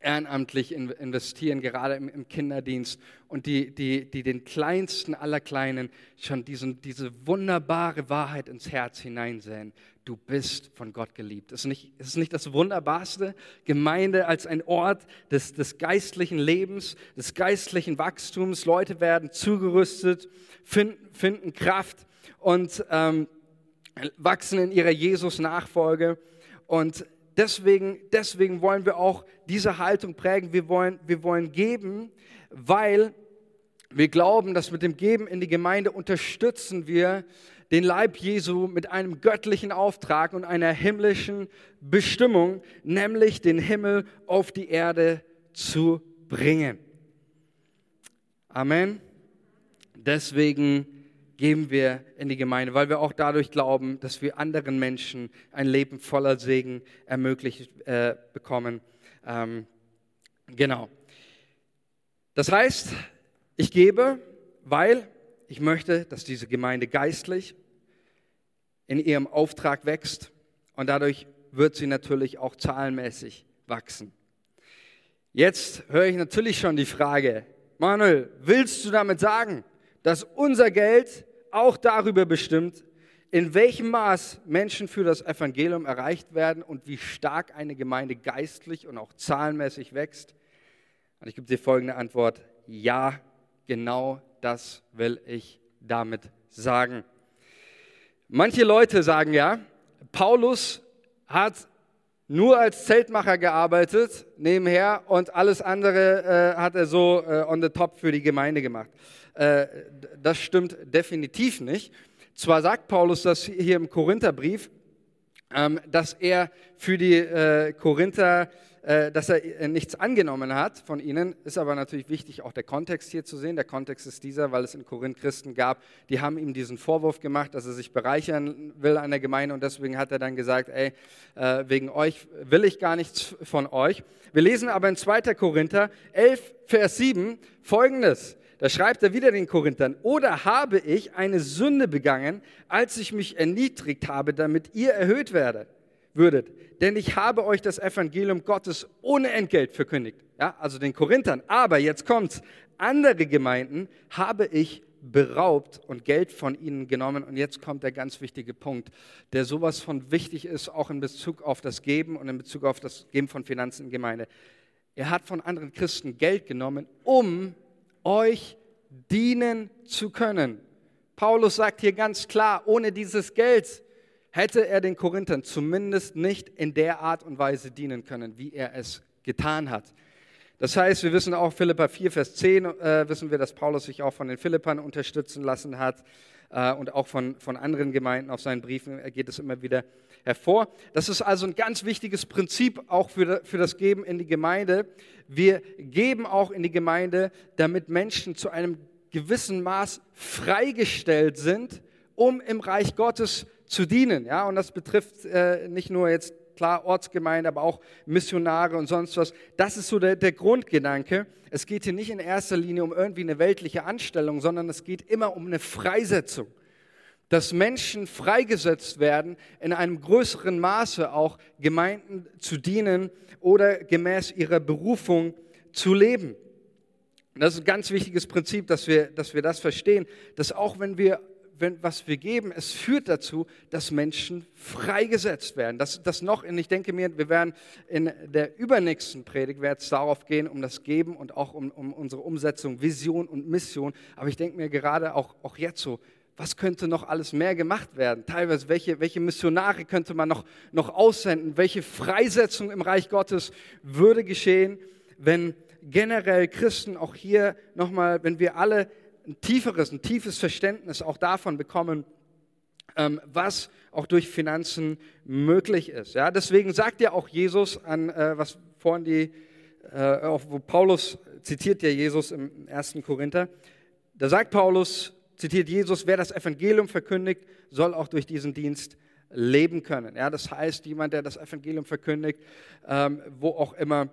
ehrenamtlich investieren, gerade im, Kinderdienst und die, die, die den Kleinsten aller Kleinen schon diesen, diese wunderbare Wahrheit ins Herz hineinsehen. Du bist von Gott geliebt. Ist nicht, ist nicht das Wunderbarste? Gemeinde als ein Ort des, des geistlichen Lebens, des geistlichen Wachstums. Leute werden zugerüstet, finden, finden Kraft und ähm, wachsen in ihrer Jesus-Nachfolge. Und deswegen, deswegen wollen wir auch diese Haltung prägen. Wir wollen, wir wollen geben, weil wir glauben, dass mit dem Geben in die Gemeinde unterstützen wir den Leib Jesu mit einem göttlichen Auftrag und einer himmlischen Bestimmung, nämlich den Himmel auf die Erde zu bringen. Amen. Deswegen geben wir in die Gemeinde, weil wir auch dadurch glauben, dass wir anderen Menschen ein Leben voller Segen ermöglicht äh, bekommen. Ähm, Genau. Das heißt, ich gebe, weil ich möchte, dass diese Gemeinde geistlich in ihrem Auftrag wächst und dadurch wird sie natürlich auch zahlenmäßig wachsen. Jetzt höre ich natürlich schon die Frage, Manuel, willst du damit sagen, dass unser Geld auch darüber bestimmt, in welchem Maß Menschen für das Evangelium erreicht werden und wie stark eine Gemeinde geistlich und auch zahlenmäßig wächst? Und ich gebe dir folgende Antwort. Ja, genau das will ich damit sagen. Manche Leute sagen ja, Paulus hat nur als Zeltmacher gearbeitet nebenher und alles andere äh, hat er so äh, on the top für die Gemeinde gemacht. Äh, das stimmt definitiv nicht. Zwar sagt Paulus das hier im Korintherbrief, ähm, dass er für die äh, Korinther äh, dass er nichts angenommen hat von ihnen, ist aber natürlich wichtig, auch der Kontext hier zu sehen. Der Kontext ist dieser, weil es in Korinth Christen gab, die haben ihm diesen Vorwurf gemacht, dass er sich bereichern will an der Gemeinde und deswegen hat er dann gesagt, ey, wegen euch will ich gar nichts von euch. Wir lesen aber in 2. Korinther 11, Vers 7 folgendes. Da schreibt er wieder den Korinthern, oder habe ich eine Sünde begangen, als ich mich erniedrigt habe, damit ihr erhöht werdet? würdet. Denn ich habe euch das Evangelium Gottes ohne Entgelt verkündigt. Ja, also den Korinthern. Aber jetzt kommt's. Andere Gemeinden habe ich beraubt und Geld von ihnen genommen. Und jetzt kommt der ganz wichtige Punkt, der sowas von wichtig ist, auch in Bezug auf das Geben und in Bezug auf das Geben von Finanzen in Gemeinde. Er hat von anderen Christen Geld genommen, um euch dienen zu können. Paulus sagt hier ganz klar, ohne dieses Geld hätte er den Korinthern zumindest nicht in der Art und Weise dienen können, wie er es getan hat. Das heißt, wir wissen auch, Philippa 4, Vers 10, äh, wissen wir, dass Paulus sich auch von den Philippern unterstützen lassen hat äh, und auch von, von anderen Gemeinden auf seinen Briefen geht es immer wieder hervor. Das ist also ein ganz wichtiges Prinzip auch für, das Geben in die Gemeinde. Wir geben auch in die Gemeinde, damit Menschen zu einem gewissen Maß freigestellt sind, um im Reich Gottes zu dienen. Ja? Und das betrifft äh, nicht nur jetzt klar Ortsgemeinde, aber auch Missionare und sonst was. Das ist so der, der Grundgedanke. Es geht hier nicht in erster Linie um irgendwie eine weltliche Anstellung, sondern es geht immer um eine Freisetzung. Dass Menschen freigesetzt werden, in einem größeren Maße auch Gemeinden zu dienen oder gemäß ihrer Berufung zu leben. das ist ein ganz wichtiges Prinzip, dass wir, dass wir das verstehen, dass auch wenn wir wenn, was wir geben, es führt dazu, dass Menschen freigesetzt werden. Das, das noch, und ich denke mir, wir werden in der übernächsten Predigt wird es darauf gehen, um das Geben und auch um, um unsere Umsetzung, Vision und Mission. Aber ich denke mir gerade auch, auch jetzt so, was könnte noch alles mehr gemacht werden? Teilweise, welche, welche Missionare könnte man noch, noch aussenden? Welche Freisetzung im Reich Gottes würde geschehen, wenn generell Christen auch hier nochmal, wenn wir alle ein tieferes, ein tiefes Verständnis auch davon bekommen, ähm, was auch durch Finanzen möglich ist. Ja, deswegen sagt ja auch Jesus an, äh, was vorhin die, äh, wo Paulus zitiert ja Jesus im 1. Korinther, da sagt Paulus, zitiert Jesus, wer das Evangelium verkündigt, soll auch durch diesen Dienst leben können. Ja, das heißt, jemand, der das Evangelium verkündigt, ähm, wo auch immer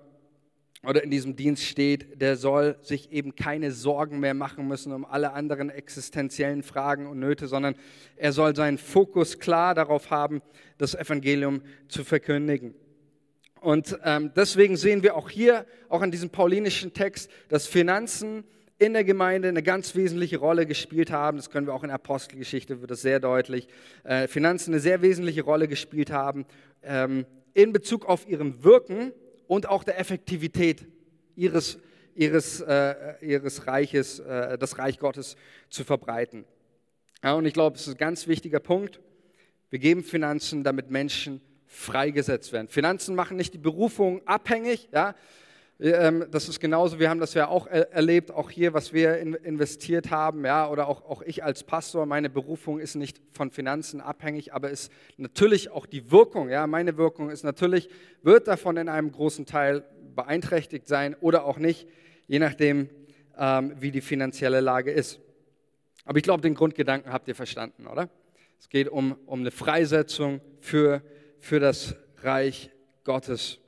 oder in diesem Dienst steht, der soll sich eben keine Sorgen mehr machen müssen um alle anderen existenziellen Fragen und Nöte, sondern er soll seinen Fokus klar darauf haben, das Evangelium zu verkündigen. Und ähm, deswegen sehen wir auch hier, auch an diesem paulinischen Text, dass Finanzen in der Gemeinde eine ganz wesentliche Rolle gespielt haben. Das können wir auch in der Apostelgeschichte, wird das sehr deutlich. Äh, Finanzen eine sehr wesentliche Rolle gespielt haben ähm, in Bezug auf ihrem Wirken und auch der Effektivität ihres, ihres, äh, ihres Reiches, äh, das Reich Gottes zu verbreiten. Ja, und ich glaube, es ist ein ganz wichtiger Punkt. Wir geben Finanzen, damit Menschen freigesetzt werden. Finanzen machen nicht die Berufung abhängig. Ja? Ähm, das ist genauso, wir haben das ja auch erlebt, auch hier, was wir investiert haben, ja, oder auch, auch ich als Pastor, meine Berufung ist nicht von Finanzen abhängig, aber ist natürlich auch die Wirkung, ja, meine Wirkung ist natürlich, wird davon in einem großen Teil beeinträchtigt sein oder auch nicht, je nachdem, ähm, wie die finanzielle Lage ist. Aber ich glaube, den Grundgedanken habt ihr verstanden, oder? Es geht um, um eine Freisetzung für, für das Reich Gottes.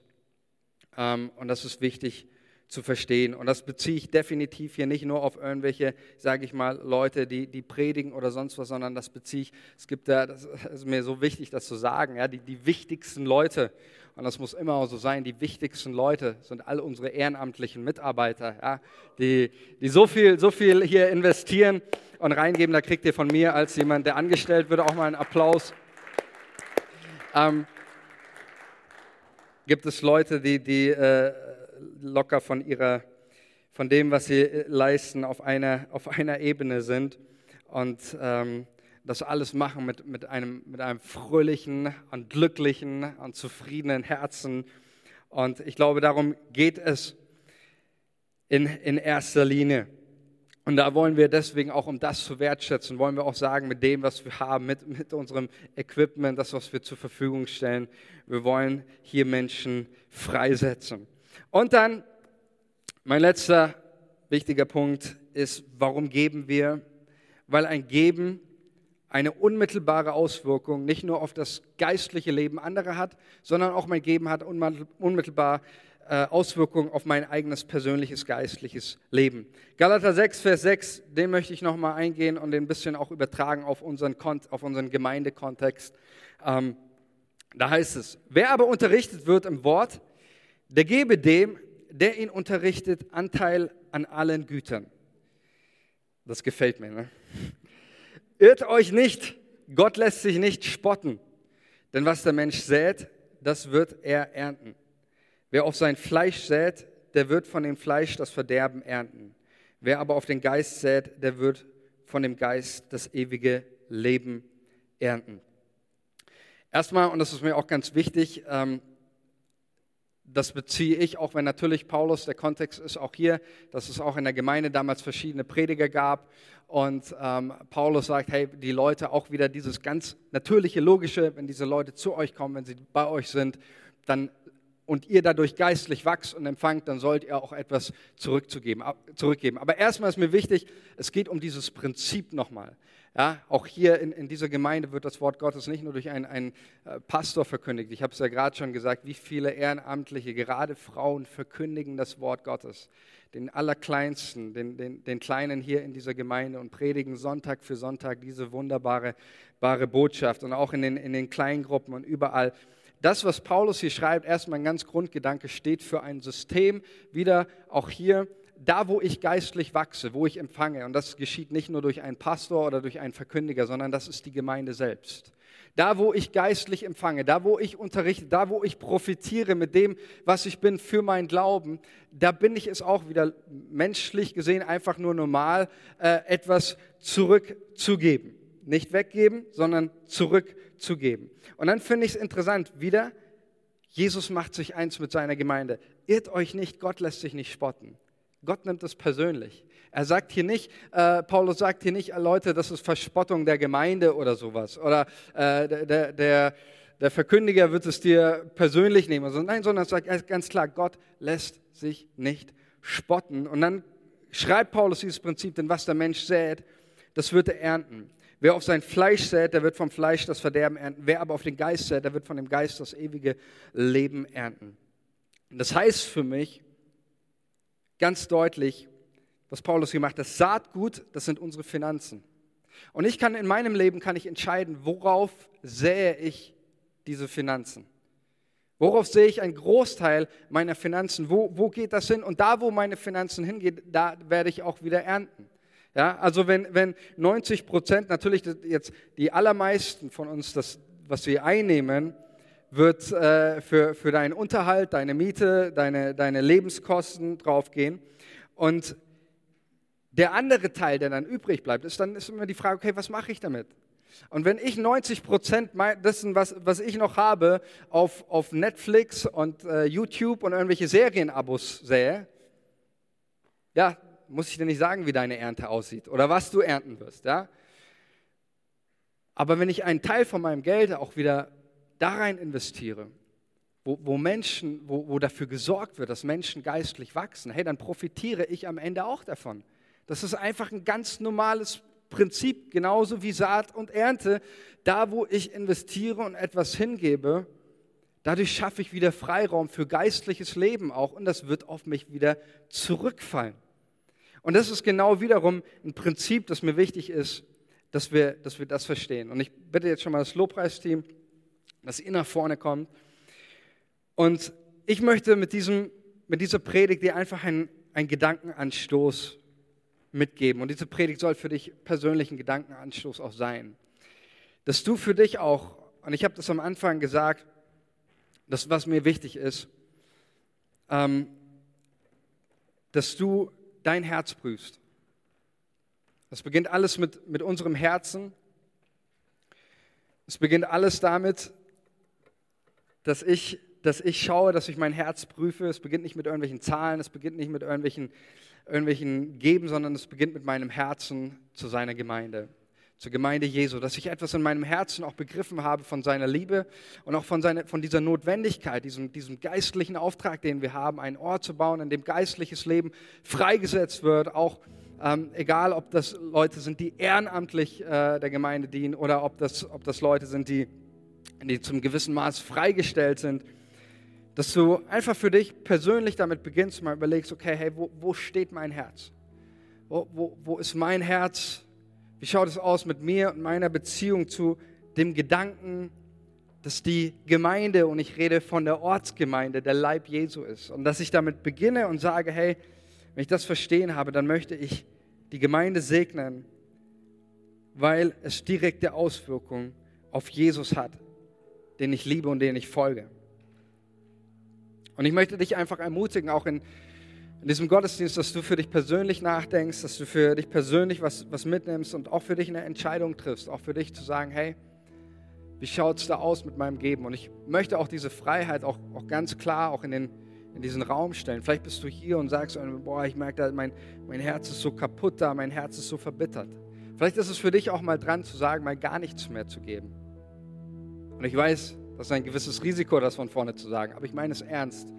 Ähm, und das ist wichtig zu verstehen. Und das beziehe ich definitiv hier nicht nur auf irgendwelche, sage ich mal, Leute, die, die predigen oder sonst was, sondern das beziehe ich, es gibt da, das ist mir so wichtig, das zu sagen, ja, die, die wichtigsten Leute, und das muss immer so sein, die wichtigsten Leute sind all unsere ehrenamtlichen Mitarbeiter, ja, die, die so, viel, so viel hier investieren und reingeben, da kriegt ihr von mir als jemand, der angestellt wird, auch mal einen Applaus. Ähm, gibt es Leute, die, die äh, locker von, ihrer, von dem, was sie äh, leisten, auf einer, auf einer Ebene sind und ähm, das alles machen mit, mit, einem, mit einem fröhlichen und glücklichen und zufriedenen Herzen. Und ich glaube, darum geht es in, in erster Linie. Und da wollen wir deswegen auch, um das zu wertschätzen, wollen wir auch sagen, mit dem, was wir haben, mit, mit unserem Equipment, das, was wir zur Verfügung stellen, wir wollen hier Menschen freisetzen. Und dann, mein letzter wichtiger Punkt ist, warum geben wir? Weil ein Geben eine unmittelbare Auswirkung nicht nur auf das geistliche Leben anderer hat, sondern auch mein Geben hat unmittelbar Auswirkungen auf mein eigenes persönliches geistliches Leben. Galater 6, Vers 6, den möchte ich nochmal eingehen und den ein bisschen auch übertragen auf unseren, auf unseren Gemeindekontext. Ähm, da heißt es, wer aber unterrichtet wird im Wort, der gebe dem, der ihn unterrichtet, Anteil an allen Gütern. Das gefällt mir. Ne? Irrt euch nicht, Gott lässt sich nicht spotten, denn was der Mensch sät, das wird er ernten. Wer auf sein Fleisch sät, der wird von dem Fleisch das Verderben ernten. Wer aber auf den Geist sät, der wird von dem Geist das ewige Leben ernten. Erstmal, und das ist mir auch ganz wichtig, ähm, das beziehe ich, auch wenn natürlich Paulus, der Kontext ist auch hier, dass es auch in der Gemeinde damals verschiedene Prediger gab. Und ähm, Paulus sagt, hey, die Leute auch wieder dieses ganz natürliche, logische, wenn diese Leute zu euch kommen, wenn sie bei euch sind, dann und ihr dadurch geistlich wachst und empfangt, dann sollt ihr auch etwas zurückzugeben, zurückgeben. Aber erstmal ist mir wichtig, es geht um dieses Prinzip nochmal. Ja, auch hier in, in dieser Gemeinde wird das Wort Gottes nicht nur durch einen, einen äh, Pastor verkündigt. Ich habe es ja gerade schon gesagt, wie viele Ehrenamtliche, gerade Frauen, verkündigen das Wort Gottes. Den Allerkleinsten, den, den, den Kleinen hier in dieser Gemeinde und predigen Sonntag für Sonntag diese wunderbare bare Botschaft und auch in den, in den Kleingruppen und überall das, was Paulus hier schreibt, erstmal ein ganz Grundgedanke, steht für ein System, wieder auch hier, da wo ich geistlich wachse, wo ich empfange. Und das geschieht nicht nur durch einen Pastor oder durch einen Verkündiger, sondern das ist die Gemeinde selbst. Da, wo ich geistlich empfange, da, wo ich unterrichte, da, wo ich profitiere mit dem, was ich bin für meinen Glauben, da bin ich es auch wieder menschlich gesehen einfach nur normal, äh, etwas zurückzugeben. Nicht weggeben, sondern zurückzugeben. Und dann finde ich es interessant, wieder, Jesus macht sich eins mit seiner Gemeinde. Irrt euch nicht, Gott lässt sich nicht spotten. Gott nimmt es persönlich. Er sagt hier nicht, äh, Paulus sagt hier nicht, Leute, das ist Verspottung der Gemeinde oder sowas. Oder äh, der, der, der Verkündiger wird es dir persönlich nehmen. Also nein, sondern er sagt ganz klar, Gott lässt sich nicht spotten. Und dann schreibt Paulus dieses Prinzip, denn was der Mensch sät, das wird er ernten. Wer auf sein Fleisch sät, der wird vom Fleisch das Verderben ernten. Wer aber auf den Geist sät, der wird von dem Geist das ewige Leben ernten. Das heißt für mich ganz deutlich, was Paulus hier macht, das Saatgut, das sind unsere Finanzen. Und ich kann in meinem Leben kann ich entscheiden, worauf sähe ich diese Finanzen. Worauf sehe ich einen Großteil meiner Finanzen? Wo, wo geht das hin? Und da, wo meine Finanzen hingehen, da werde ich auch wieder ernten. Ja, also wenn, wenn 90 Prozent, natürlich jetzt die allermeisten von uns, das, was wir einnehmen, wird äh, für, für deinen Unterhalt, deine Miete, deine, deine Lebenskosten draufgehen. Und der andere Teil, der dann übrig bleibt, ist dann ist immer die Frage, okay, was mache ich damit? Und wenn ich 90 Prozent dessen, was, was ich noch habe, auf, auf Netflix und äh, YouTube und irgendwelche Serienabos sähe, ja, muss ich dir nicht sagen, wie deine Ernte aussieht oder was du ernten wirst. Ja? Aber wenn ich einen Teil von meinem Geld auch wieder da rein investiere, wo, wo Menschen, wo, wo dafür gesorgt wird, dass Menschen geistlich wachsen, hey, dann profitiere ich am Ende auch davon. Das ist einfach ein ganz normales Prinzip, genauso wie Saat und Ernte. Da, wo ich investiere und etwas hingebe, Dadurch schaffe ich wieder Freiraum für geistliches Leben auch und das wird auf mich wieder zurückfallen. Und das ist genau wiederum ein Prinzip, das mir wichtig ist, dass wir, dass wir das verstehen. Und ich bitte jetzt schon mal das Lobpreisteam, dass ihr nach vorne kommt. Und ich möchte mit, diesem, mit dieser Predigt dir einfach einen, einen Gedankenanstoß mitgeben. Und diese Predigt soll für dich persönlich ein Gedankenanstoß auch sein. Dass du für dich auch, und ich habe das am Anfang gesagt, das, was mir wichtig ist, ähm, dass du dein Herz prüfst. Das beginnt alles mit, mit unserem Herzen. Es beginnt alles damit, dass ich, dass ich schaue, dass ich mein Herz prüfe. Es beginnt nicht mit irgendwelchen Zahlen, es beginnt nicht mit irgendwelchen, irgendwelchen Geben, sondern es beginnt mit meinem Herzen zu seiner Gemeinde, zur Gemeinde Jesu. Dass ich etwas in meinem Herzen auch begriffen habe von seiner Liebe und auch von, seiner, von dieser Notwendigkeit, diesem, diesem geistlichen Auftrag, den wir haben, einen Ort zu bauen, in dem geistliches Leben freigesetzt wird, auch ähm, egal, ob das Leute sind, die ehrenamtlich äh, der Gemeinde dienen oder ob das, ob das Leute sind, die, die zum gewissen Maß freigestellt sind, dass du einfach für dich persönlich damit beginnst, mal überlegst, okay, hey, wo, wo steht mein Herz? Wo, wo, wo ist mein Herz? Wie schaut es aus mit mir und meiner Beziehung zu dem Gedanken, dass die Gemeinde, und ich rede von der Ortsgemeinde, der Leib Jesu ist. Und dass ich damit beginne und sage, hey, wenn ich das verstehen habe, dann möchte ich die Gemeinde segnen, weil es direkte Auswirkungen auf Jesus hat, den ich liebe und den ich folge. Und ich möchte dich einfach ermutigen, auch in, in diesem Gottesdienst, dass du für dich persönlich nachdenkst, dass du für dich persönlich was, was mitnimmst und auch für dich eine Entscheidung triffst, auch für dich zu sagen, hey, wie schaut es da aus mit meinem Geben? Und ich möchte auch diese Freiheit auch, auch ganz klar auch in den in diesen Raum stellen. Vielleicht bist du hier und sagst, boah, ich merke, mein, mein Herz ist so kaputt da, mein Herz ist so verbittert. Vielleicht ist es für dich auch mal dran zu sagen, mal gar nichts mehr zu geben. Und ich weiß, das ist ein gewisses Risiko, das von vorne zu sagen, aber ich meine es ernst.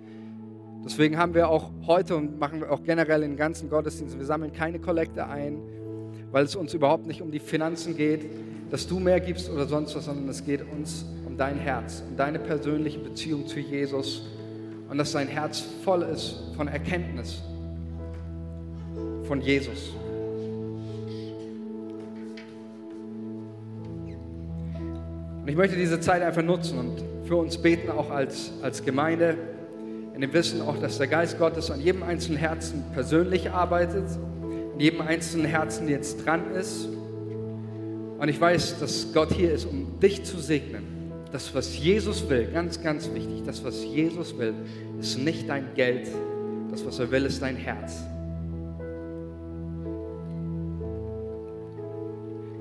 Deswegen haben wir auch heute und machen wir auch generell in den ganzen Gottesdiensten, wir sammeln keine Kollekte ein, weil es uns überhaupt nicht um die Finanzen geht, dass du mehr gibst oder sonst was, sondern es geht uns um dein Herz, um deine persönliche Beziehung zu Jesus und dass sein Herz voll ist von Erkenntnis von Jesus. Und ich möchte diese Zeit einfach nutzen und für uns beten, auch als, als Gemeinde, in dem Wissen auch, dass der Geist Gottes an jedem einzelnen Herzen persönlich arbeitet, in jedem einzelnen Herzen jetzt dran ist. Und ich weiß, dass Gott hier ist, um dich zu segnen das, was Jesus will, ganz, ganz wichtig, das, was Jesus will, ist nicht dein Geld. Das, was er will, ist dein Herz.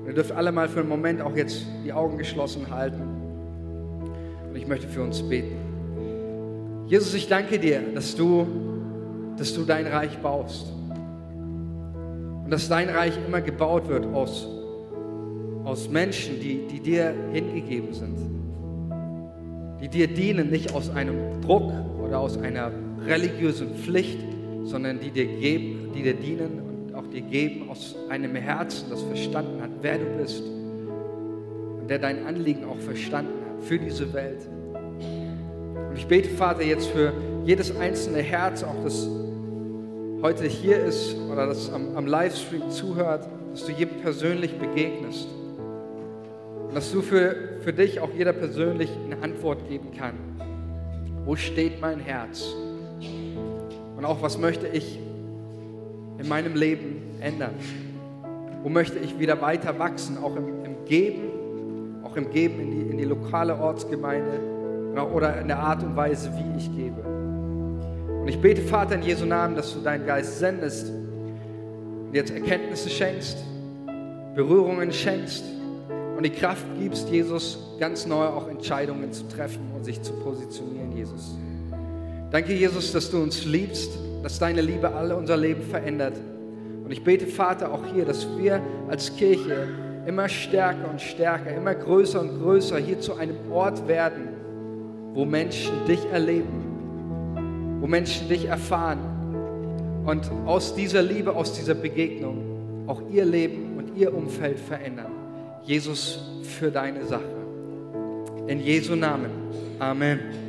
ihr dürft alle mal für einen Moment auch jetzt die Augen geschlossen halten. Und ich möchte für uns beten. Jesus, ich danke dir, dass du, dass du dein Reich baust. Und dass dein Reich immer gebaut wird aus, aus Menschen, die, die dir hingegeben sind die dir dienen, nicht aus einem Druck oder aus einer religiösen Pflicht, sondern die dir, geben, die dir dienen und auch dir geben aus einem Herzen, das verstanden hat, wer du bist und der dein Anliegen auch verstanden hat für diese Welt. Ich bete, Vater, jetzt für jedes einzelne Herz, auch das heute hier ist oder das am, am Livestream zuhört, dass du jedem persönlich begegnest und dass du für, für dich auch jeder persönlich eine Antwort geben kann. Wo steht mein Herz? Und auch was möchte ich in meinem Leben ändern? Wo möchte ich wieder weiter wachsen? Auch im, im Geben, auch im Geben in die, in die lokale Ortsgemeinde oder in der Art und Weise, wie ich gebe. Und ich bete, Vater, in Jesu Namen, dass du deinen Geist sendest und jetzt Erkenntnisse schenkst, Berührungen schenkst und die Kraft gibst, Jesus ganz neu auch Entscheidungen zu treffen und sich zu positionieren, Jesus. Danke, Jesus, dass du uns liebst, dass deine Liebe alle unser Leben verändert. Und ich bete, Vater, auch hier, dass wir als Kirche immer stärker und stärker, immer größer und größer hier zu einem Ort werden, wo Menschen dich erleben, wo Menschen dich erfahren und aus dieser Liebe, aus dieser Begegnung auch ihr Leben und ihr Umfeld verändern. Jesus, für deine Sache. In Jesu Namen. Amen.